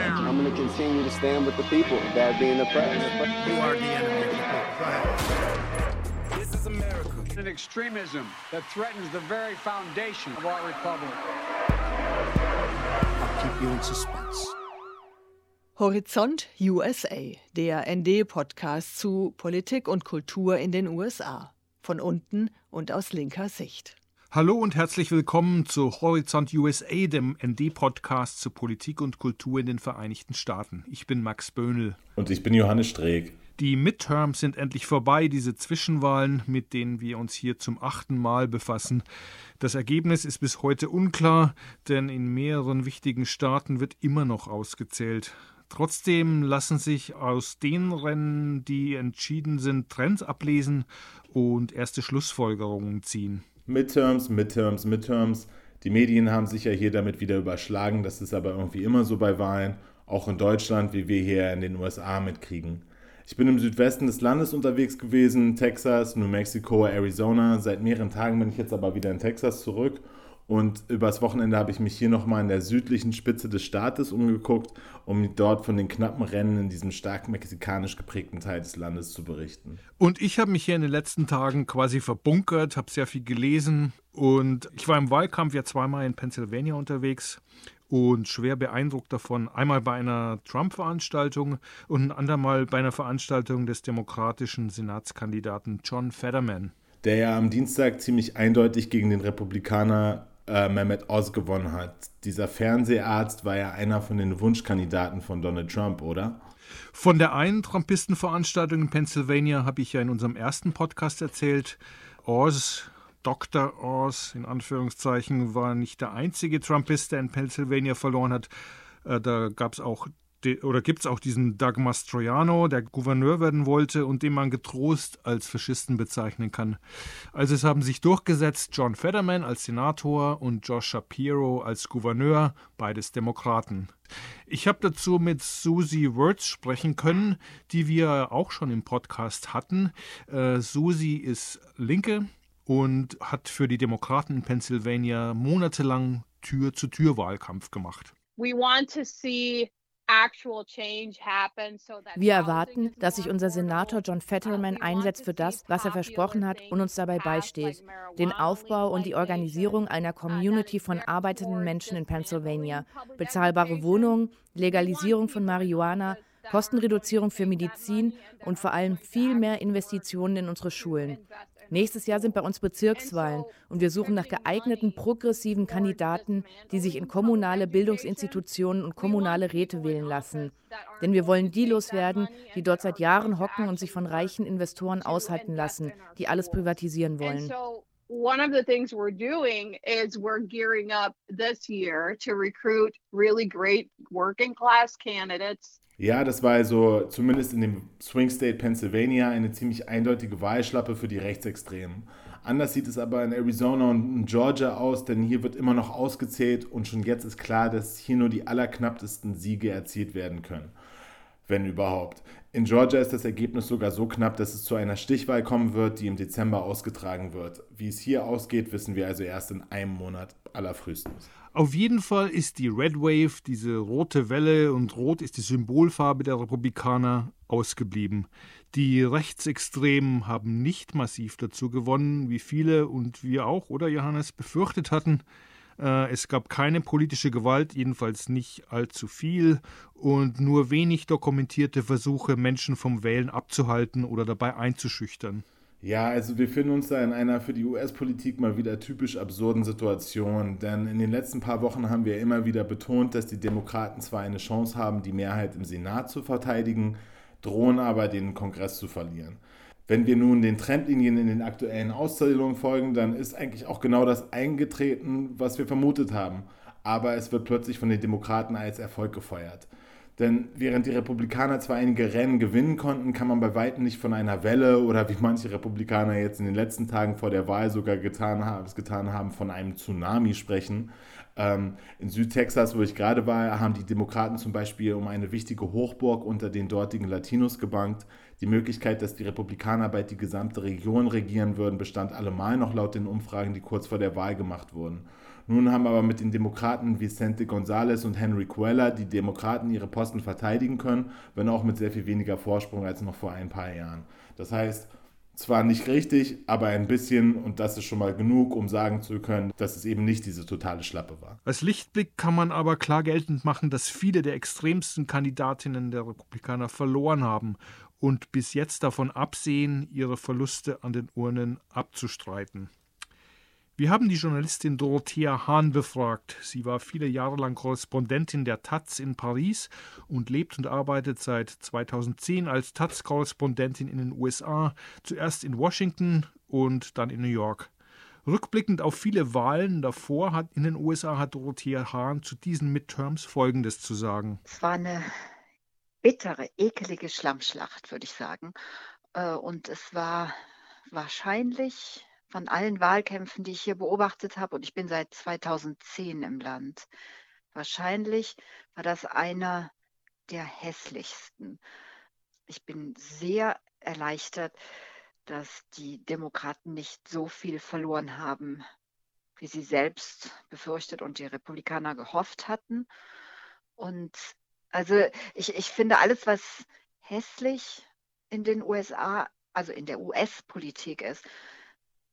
I'm going to continue to stand with the people that are being oppressed. You are the enemy of the people. This is America. An extremism that threatens the very foundation of our republic. I'll keep you in suspense. Horizont USA, der ND-Podcast zu Politik und Kultur in den USA. Von unten und aus linker Sicht. Hallo und herzlich willkommen zu Horizont USA, dem ND-Podcast zu Politik und Kultur in den Vereinigten Staaten. Ich bin Max Böhnel. Und ich bin Johannes Streeck. Die Midterms sind endlich vorbei, diese Zwischenwahlen, mit denen wir uns hier zum achten Mal befassen. Das Ergebnis ist bis heute unklar, denn in mehreren wichtigen Staaten wird immer noch ausgezählt. Trotzdem lassen sich aus den Rennen, die entschieden sind, Trends ablesen und erste Schlussfolgerungen ziehen. Midterms, Midterms, Midterms. Die Medien haben sich ja hier damit wieder überschlagen. Das ist aber irgendwie immer so bei Wahlen, auch in Deutschland, wie wir hier in den USA mitkriegen. Ich bin im Südwesten des Landes unterwegs gewesen, Texas, New Mexico, Arizona. Seit mehreren Tagen bin ich jetzt aber wieder in Texas zurück und übers Wochenende habe ich mich hier nochmal in der südlichen Spitze des Staates umgeguckt, um dort von den knappen Rennen in diesem stark mexikanisch geprägten Teil des Landes zu berichten. Und ich habe mich hier in den letzten Tagen quasi verbunkert, habe sehr viel gelesen und ich war im Wahlkampf ja zweimal in Pennsylvania unterwegs und schwer beeindruckt davon. Einmal bei einer Trump-Veranstaltung und ein andermal bei einer Veranstaltung des demokratischen Senatskandidaten John Fetterman. Der ja am Dienstag ziemlich eindeutig gegen den Republikaner äh, Mehmet Oz gewonnen hat. Dieser Fernseharzt war ja einer von den Wunschkandidaten von Donald Trump, oder? Von der einen Trumpistenveranstaltung in Pennsylvania habe ich ja in unserem ersten Podcast erzählt. Oz, Dr. Oz in Anführungszeichen, war nicht der einzige Trumpist, der in Pennsylvania verloren hat. Äh, da gab es auch oder gibt es auch diesen Doug Mastroianno, der Gouverneur werden wollte und den man getrost als Faschisten bezeichnen kann. Also es haben sich durchgesetzt John Fetterman als Senator und Josh Shapiro als Gouverneur, beides Demokraten. Ich habe dazu mit Susie Wirtz sprechen können, die wir auch schon im Podcast hatten. Äh, Susie ist Linke und hat für die Demokraten in Pennsylvania monatelang Tür-zu-Tür-Wahlkampf gemacht. We want to see wir erwarten, dass sich unser Senator John Fetterman einsetzt für das, was er versprochen hat und uns dabei beisteht, den Aufbau und die Organisierung einer Community von arbeitenden Menschen in Pennsylvania, bezahlbare Wohnungen, Legalisierung von Marihuana, Kostenreduzierung für Medizin und vor allem viel mehr Investitionen in unsere Schulen. Nächstes Jahr sind bei uns Bezirkswahlen und wir suchen nach geeigneten progressiven Kandidaten, die sich in kommunale Bildungsinstitutionen und kommunale Räte wählen lassen. Denn wir wollen die loswerden, die dort seit Jahren hocken und sich von reichen Investoren aushalten lassen, die alles privatisieren wollen. one of the things we're doing is we're gearing up this year to recruit really great working class candidates ja, das war also zumindest in dem Swing State Pennsylvania eine ziemlich eindeutige Wahlschlappe für die Rechtsextremen. Anders sieht es aber in Arizona und in Georgia aus, denn hier wird immer noch ausgezählt und schon jetzt ist klar, dass hier nur die allerknapptesten Siege erzielt werden können. Wenn überhaupt. In Georgia ist das Ergebnis sogar so knapp, dass es zu einer Stichwahl kommen wird, die im Dezember ausgetragen wird. Wie es hier ausgeht, wissen wir also erst in einem Monat allerfrühestens. Auf jeden Fall ist die Red Wave, diese rote Welle und rot ist die Symbolfarbe der Republikaner, ausgeblieben. Die Rechtsextremen haben nicht massiv dazu gewonnen, wie viele und wir auch, oder Johannes, befürchtet hatten. Äh, es gab keine politische Gewalt, jedenfalls nicht allzu viel und nur wenig dokumentierte Versuche, Menschen vom Wählen abzuhalten oder dabei einzuschüchtern. Ja, also wir finden uns da in einer für die US-Politik mal wieder typisch absurden Situation, denn in den letzten paar Wochen haben wir immer wieder betont, dass die Demokraten zwar eine Chance haben, die Mehrheit im Senat zu verteidigen, drohen aber den Kongress zu verlieren. Wenn wir nun den Trendlinien in den aktuellen Auszählungen folgen, dann ist eigentlich auch genau das eingetreten, was wir vermutet haben. Aber es wird plötzlich von den Demokraten als Erfolg gefeuert. Denn während die Republikaner zwar einige Rennen gewinnen konnten, kann man bei weitem nicht von einer Welle oder wie manche Republikaner jetzt in den letzten Tagen vor der Wahl sogar getan haben, getan haben, von einem Tsunami sprechen. Ähm, in Südtexas, wo ich gerade war, haben die Demokraten zum Beispiel um eine wichtige Hochburg unter den dortigen Latinos gebankt. Die Möglichkeit, dass die Republikaner bald die gesamte Region regieren würden, bestand allemal noch laut den Umfragen, die kurz vor der Wahl gemacht wurden. Nun haben aber mit den Demokraten Vicente González und Henry Cuella die Demokraten ihre Posten verteidigen können, wenn auch mit sehr viel weniger Vorsprung als noch vor ein paar Jahren. Das heißt, zwar nicht richtig, aber ein bisschen und das ist schon mal genug, um sagen zu können, dass es eben nicht diese totale Schlappe war. Als Lichtblick kann man aber klar geltend machen, dass viele der extremsten Kandidatinnen der Republikaner verloren haben und bis jetzt davon absehen, ihre Verluste an den Urnen abzustreiten. Wir haben die Journalistin Dorothea Hahn befragt. Sie war viele Jahre lang Korrespondentin der Taz in Paris und lebt und arbeitet seit 2010 als Taz-Korrespondentin in den USA, zuerst in Washington und dann in New York. Rückblickend auf viele Wahlen davor hat in den USA hat Dorothea Hahn zu diesen Midterms Folgendes zu sagen. Es war eine bittere, ekelige Schlammschlacht, würde ich sagen. Äh, und es war wahrscheinlich von allen Wahlkämpfen, die ich hier beobachtet habe, und ich bin seit 2010 im Land, wahrscheinlich war das einer der hässlichsten. Ich bin sehr erleichtert, dass die Demokraten nicht so viel verloren haben, wie sie selbst befürchtet und die Republikaner gehofft hatten. Und also ich, ich finde alles, was hässlich in den USA, also in der US-Politik ist,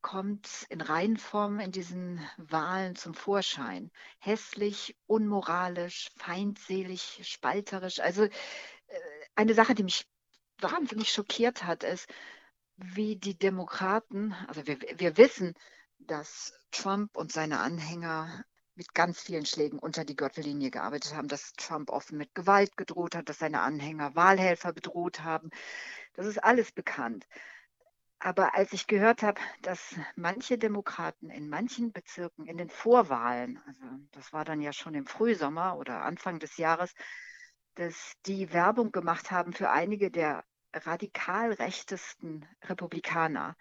kommt in Reihenform in diesen Wahlen zum Vorschein. Hässlich, unmoralisch, feindselig, spalterisch. Also äh, eine Sache, die mich wahnsinnig schockiert hat, ist, wie die Demokraten, also wir, wir wissen, dass Trump und seine Anhänger mit ganz vielen Schlägen unter die Gürtellinie gearbeitet haben, dass Trump offen mit Gewalt gedroht hat, dass seine Anhänger Wahlhelfer bedroht haben. Das ist alles bekannt. Aber als ich gehört habe, dass manche Demokraten in manchen Bezirken in den Vorwahlen, also das war dann ja schon im Frühsommer oder Anfang des Jahres, dass die Werbung gemacht haben für einige der radikal rechtesten Republikaner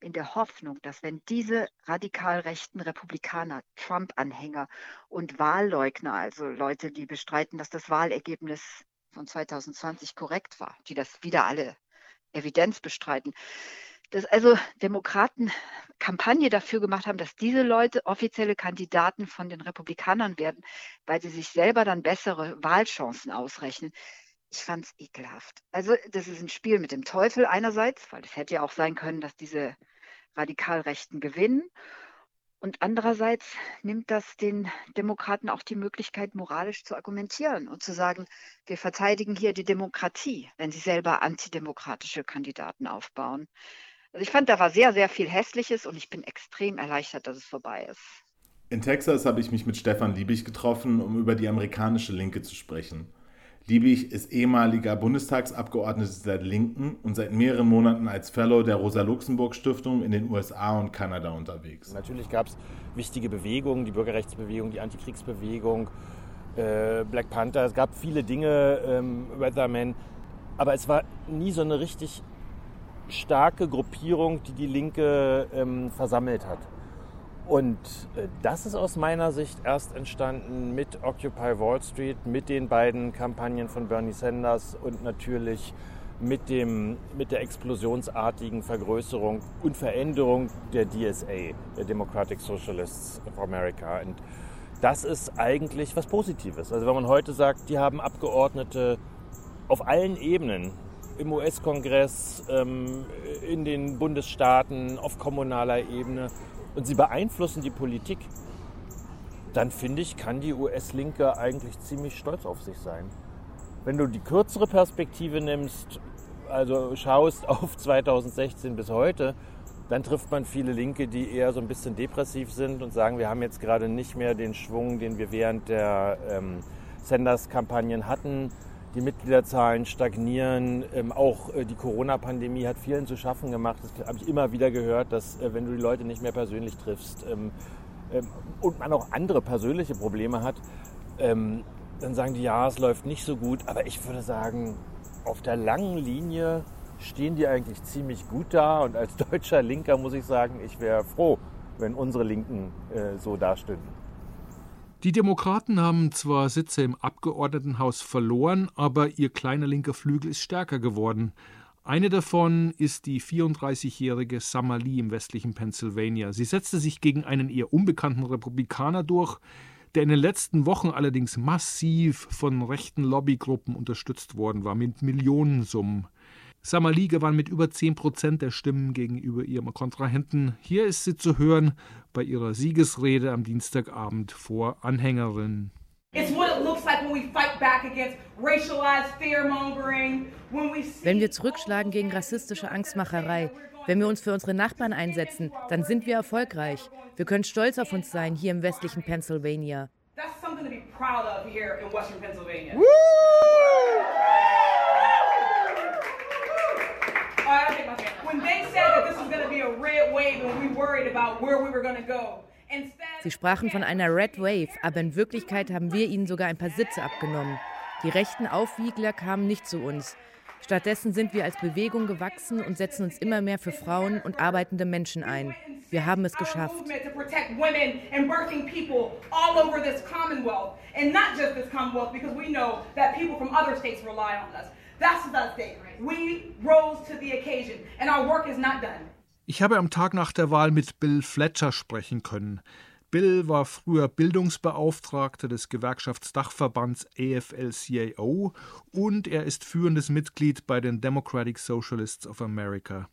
in der Hoffnung, dass wenn diese radikal rechten Republikaner, Trump-Anhänger und Wahlleugner, also Leute, die bestreiten, dass das Wahlergebnis von 2020 korrekt war, die das wieder alle Evidenz bestreiten, dass also Demokraten Kampagne dafür gemacht haben, dass diese Leute offizielle Kandidaten von den Republikanern werden, weil sie sich selber dann bessere Wahlchancen ausrechnen. Ich fand es ekelhaft. Also das ist ein Spiel mit dem Teufel einerseits, weil es hätte ja auch sein können, dass diese Radikalrechten gewinnen. Und andererseits nimmt das den Demokraten auch die Möglichkeit, moralisch zu argumentieren und zu sagen, wir verteidigen hier die Demokratie, wenn sie selber antidemokratische Kandidaten aufbauen. Also ich fand, da war sehr, sehr viel Hässliches und ich bin extrem erleichtert, dass es vorbei ist. In Texas habe ich mich mit Stefan Liebig getroffen, um über die amerikanische Linke zu sprechen. Liebig ist ehemaliger Bundestagsabgeordneter der Linken und seit mehreren Monaten als Fellow der Rosa-Luxemburg-Stiftung in den USA und Kanada unterwegs. Natürlich gab es wichtige Bewegungen, die Bürgerrechtsbewegung, die Antikriegsbewegung, äh, Black Panther, es gab viele Dinge, ähm, Weatherman, aber es war nie so eine richtig starke Gruppierung, die die Linke ähm, versammelt hat. Und äh, das ist aus meiner Sicht erst entstanden mit Occupy Wall Street, mit den beiden Kampagnen von Bernie Sanders und natürlich mit, dem, mit der explosionsartigen Vergrößerung und Veränderung der DSA, der Democratic Socialists of America. Und das ist eigentlich was Positives. Also wenn man heute sagt, die haben Abgeordnete auf allen Ebenen im US-Kongress, ähm, in den Bundesstaaten, auf kommunaler Ebene und sie beeinflussen die Politik, dann finde ich, kann die US-Linke eigentlich ziemlich stolz auf sich sein. Wenn du die kürzere Perspektive nimmst, also schaust auf 2016 bis heute, dann trifft man viele Linke, die eher so ein bisschen depressiv sind und sagen, wir haben jetzt gerade nicht mehr den Schwung, den wir während der ähm, Sanders-Kampagnen hatten die Mitgliederzahlen stagnieren. Ähm, auch äh, die Corona-Pandemie hat vielen zu schaffen gemacht. Das habe ich immer wieder gehört, dass äh, wenn du die Leute nicht mehr persönlich triffst ähm, ähm, und man auch andere persönliche Probleme hat, ähm, dann sagen die, ja, es läuft nicht so gut. Aber ich würde sagen, auf der langen Linie stehen die eigentlich ziemlich gut da. Und als deutscher Linker muss ich sagen, ich wäre froh, wenn unsere Linken äh, so dastünden. Die Demokraten haben zwar Sitze im Abgeordnetenhaus verloren, aber ihr kleiner linker Flügel ist stärker geworden. Eine davon ist die 34-jährige Summer Lee im westlichen Pennsylvania. Sie setzte sich gegen einen eher unbekannten Republikaner durch, der in den letzten Wochen allerdings massiv von rechten Lobbygruppen unterstützt worden war, mit Millionensummen. Summer Lee gewann mit über 10 Prozent der Stimmen gegenüber ihrem Kontrahenten. Hier ist sie zu hören bei ihrer Siegesrede am Dienstagabend vor Anhängerinnen. Wenn wir zurückschlagen gegen rassistische Angstmacherei, wenn wir uns für unsere Nachbarn einsetzen, dann sind wir erfolgreich. Wir können stolz auf uns sein hier im westlichen Pennsylvania. That's something to be proud of here in Western Pennsylvania. Woo! Sie sprachen von einer Red Wave, aber in Wirklichkeit haben wir ihnen sogar ein paar Sitze abgenommen. Die rechten Aufwiegler kamen nicht zu uns. Stattdessen sind wir als Bewegung gewachsen und setzen uns immer mehr für Frauen und arbeitende Menschen ein. Wir haben es geschafft. That's the thing. We rose to the occasion, and our work is not done. Ich habe am Tag nach der Wahl mit Bill Fletcher sprechen können. Bill war früher Bildungsbeauftragter des Gewerkschaftsdachverbands AFL-CIO und er ist führendes Mitglied bei den Democratic Socialists of America.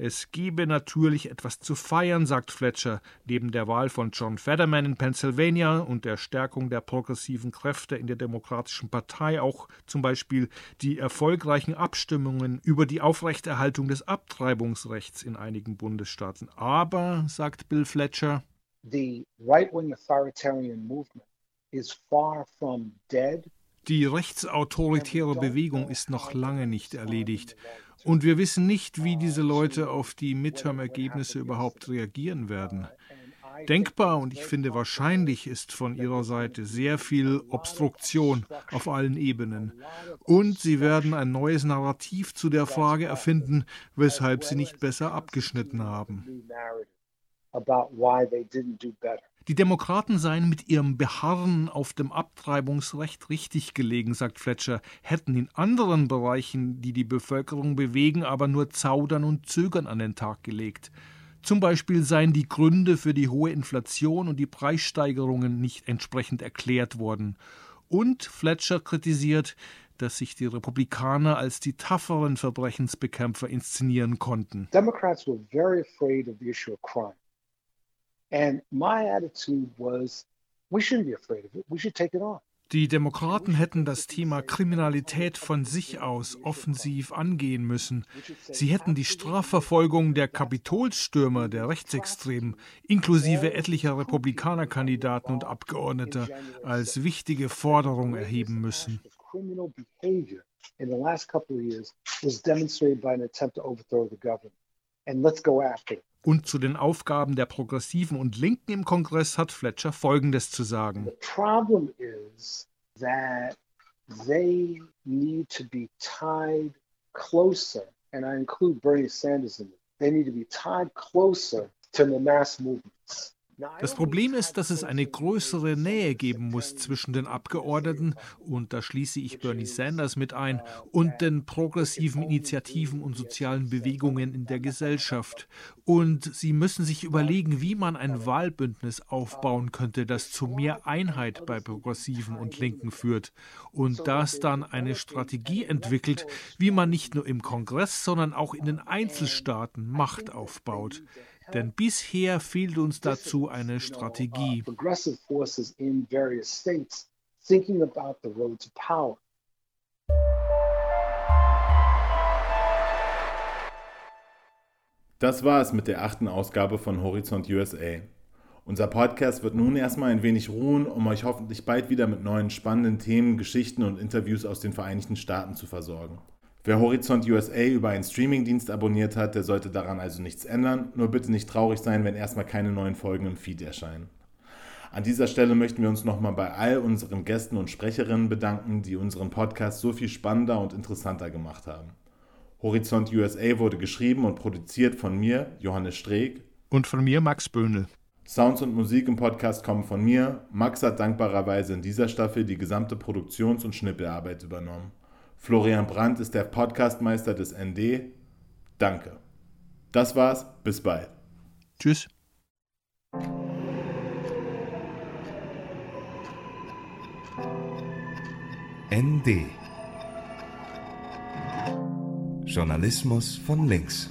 Es gebe natürlich etwas zu feiern, sagt Fletcher, neben der Wahl von John Fetterman in Pennsylvania und der Stärkung der progressiven Kräfte in der Demokratischen Partei auch zum Beispiel die erfolgreichen Abstimmungen über die Aufrechterhaltung des Abtreibungsrechts in einigen Bundesstaaten. Aber, sagt Bill Fletcher, the right-wing authoritarian movement is far from dead. Die rechtsautoritäre Bewegung ist noch lange nicht erledigt. Und wir wissen nicht, wie diese Leute auf die Midterm-Ergebnisse überhaupt reagieren werden. Denkbar und ich finde wahrscheinlich ist von ihrer Seite sehr viel Obstruktion auf allen Ebenen. Und sie werden ein neues Narrativ zu der Frage erfinden, weshalb sie nicht besser abgeschnitten haben. Die Demokraten seien mit ihrem Beharren auf dem Abtreibungsrecht richtig gelegen, sagt Fletcher, hätten in anderen Bereichen, die die Bevölkerung bewegen, aber nur Zaudern und Zögern an den Tag gelegt. Zum Beispiel seien die Gründe für die hohe Inflation und die Preissteigerungen nicht entsprechend erklärt worden. Und Fletcher kritisiert, dass sich die Republikaner als die tafferen Verbrechensbekämpfer inszenieren konnten. Democrats were very afraid of the issue of crime. And my attitude was, we shouldn't be afraid of it. We should take it on. Die Demokraten hätten das Thema Kriminalität von sich aus offensiv angehen müssen. Sie hätten die Strafverfolgung der Kapitolstürmer, der Rechtsextremen, inklusive etlicher Republikanerkandidaten und Abgeordneter, als wichtige Forderung erheben müssen. And let's go after it. Und zu den Aufgaben der Progressiven und Linken im Kongress hat Fletcher Folgendes zu sagen. The problem is that they need to be tied closer, and I include Bernie Sanders in it. They need to be tied closer to the mass movements. Das Problem ist, dass es eine größere Nähe geben muss zwischen den Abgeordneten, und da schließe ich Bernie Sanders mit ein, und den progressiven Initiativen und sozialen Bewegungen in der Gesellschaft. Und sie müssen sich überlegen, wie man ein Wahlbündnis aufbauen könnte, das zu mehr Einheit bei Progressiven und Linken führt und das dann eine Strategie entwickelt, wie man nicht nur im Kongress, sondern auch in den Einzelstaaten Macht aufbaut. Denn bisher fehlt uns dazu eine Strategie. Das war es mit der achten Ausgabe von Horizont USA. Unser Podcast wird nun erstmal ein wenig ruhen, um euch hoffentlich bald wieder mit neuen spannenden Themen, Geschichten und Interviews aus den Vereinigten Staaten zu versorgen. Wer Horizont USA über einen Streamingdienst abonniert hat, der sollte daran also nichts ändern. Nur bitte nicht traurig sein, wenn erstmal keine neuen Folgen im Feed erscheinen. An dieser Stelle möchten wir uns nochmal bei all unseren Gästen und Sprecherinnen bedanken, die unseren Podcast so viel spannender und interessanter gemacht haben. Horizont USA wurde geschrieben und produziert von mir, Johannes Streeck. Und von mir, Max Böhnel. Sounds und Musik im Podcast kommen von mir. Max hat dankbarerweise in dieser Staffel die gesamte Produktions- und Schnippelarbeit übernommen. Florian Brandt ist der Podcastmeister des ND. Danke. Das war's. Bis bald. Tschüss. ND Journalismus von links.